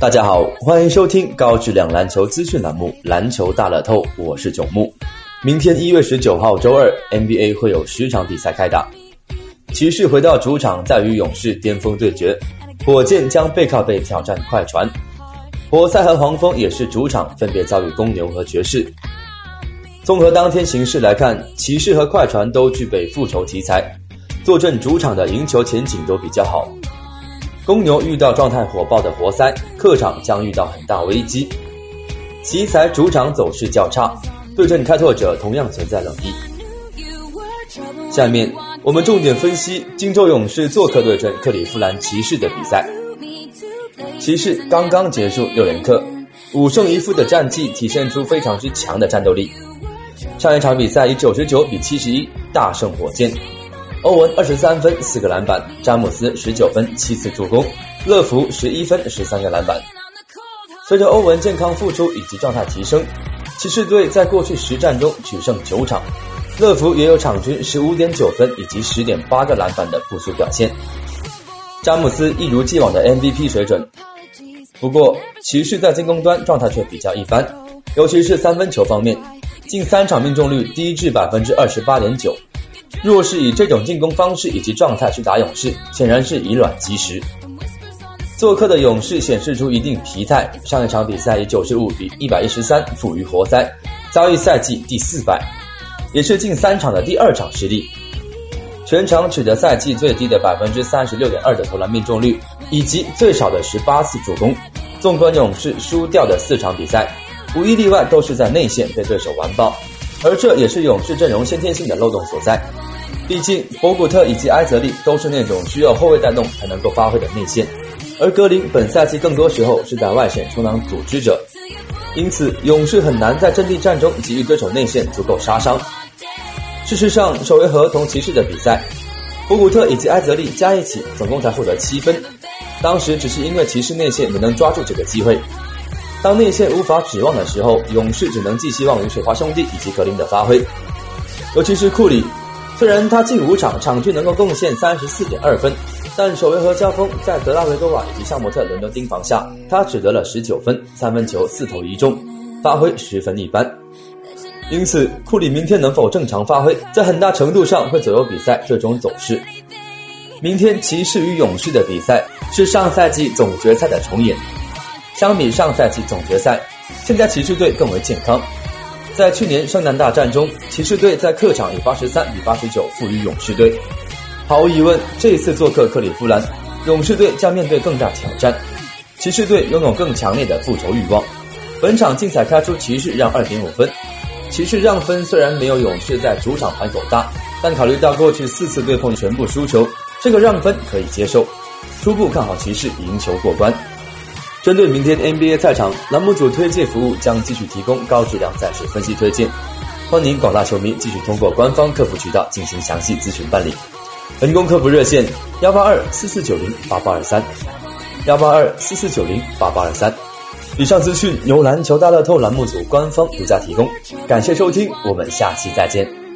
大家好，欢迎收听高质量篮球资讯栏目《篮球大乐透》，我是九木。明天一月十九号周二，NBA 会有十场比赛开打。骑士回到主场，再与勇士巅峰对决；火箭将背靠背挑战快船；活塞和黄蜂也是主场，分别遭遇公牛和爵士。综合当天形势来看，骑士和快船都具备复仇题材，坐镇主场的赢球前景都比较好。公牛遇到状态火爆的活塞，客场将遇到很大危机。奇才主场走势较差，对阵开拓者同样存在冷意。下面我们重点分析金州勇士做客对阵克利夫兰骑士的比赛。骑士刚刚结束六连客，五胜一负的战绩体现出非常之强的战斗力。上一场比赛以九十九比七十一大胜火箭。欧文二十三分四个篮板，詹姆斯十九分七次助攻，乐福十一分十三个篮板。随着欧文健康复出以及状态提升，骑士队在过去十战中取胜九场，乐福也有场均十五点九分以及十点八个篮板的不俗表现。詹姆斯一如既往的 MVP 水准，不过骑士在进攻端状态却比较一般，尤其是三分球方面，近三场命中率低至百分之二十八点九。若是以这种进攻方式以及状态去打勇士，显然是以卵击石。做客的勇士显示出一定疲态，上一场比赛以九十五比一百一十三负于活塞，遭遇赛季第四败，也是近三场的第二场失利。全场取得赛季最低的百分之三十六点二的投篮命中率，以及最少的十八次助攻。纵观勇士输掉的四场比赛，无一例外都是在内线被对手完爆。而这也是勇士阵容先天性的漏洞所在，毕竟博古特以及埃泽利都是那种需要后卫带动才能够发挥的内线，而格林本赛季更多时候是在外线充当组织者，因此勇士很难在阵地战中给予对手内线足够杀伤。事实上，首回合同骑士的比赛，博古特以及埃泽利加一起总共才获得七分，当时只是因为骑士内线没能抓住这个机会。当内线无法指望的时候，勇士只能寄希望于水花兄弟以及格林的发挥。尤其是库里，虽然他近五场场均能够贡献三十四点二分，但首回合交锋在德拉维多瓦以及夏莫特轮流盯防下，他只得了十九分，三分球四投一中，发挥十分一般。因此，库里明天能否正常发挥，在很大程度上会左右比赛最终走势。明天骑士与勇士的比赛是上赛季总决赛的重演。相比上赛季总决赛，现在骑士队更为健康。在去年圣诞大战中，骑士队在客场以八十三比八十九负于勇士队。毫无疑问，这一次做客克利夫兰，勇士队将面对更大挑战。骑士队拥有更强烈的复仇欲望。本场竞彩开出骑士让二点五分，骑士让分虽然没有勇士在主场盘口大，但考虑到过去四次对碰全部输球，这个让分可以接受。初步看好骑士赢球过关。针对明天 NBA 赛场，栏目组推荐服务将继续提供高质量赛事分析推荐，欢迎广大球迷继续通过官方客服渠道进行详细咨询办理。人工客服热线：幺八二四四九零八八二三，幺八二四四九零八八二三。以上资讯由篮球大乐透栏目组官方独家提供，感谢收听，我们下期再见。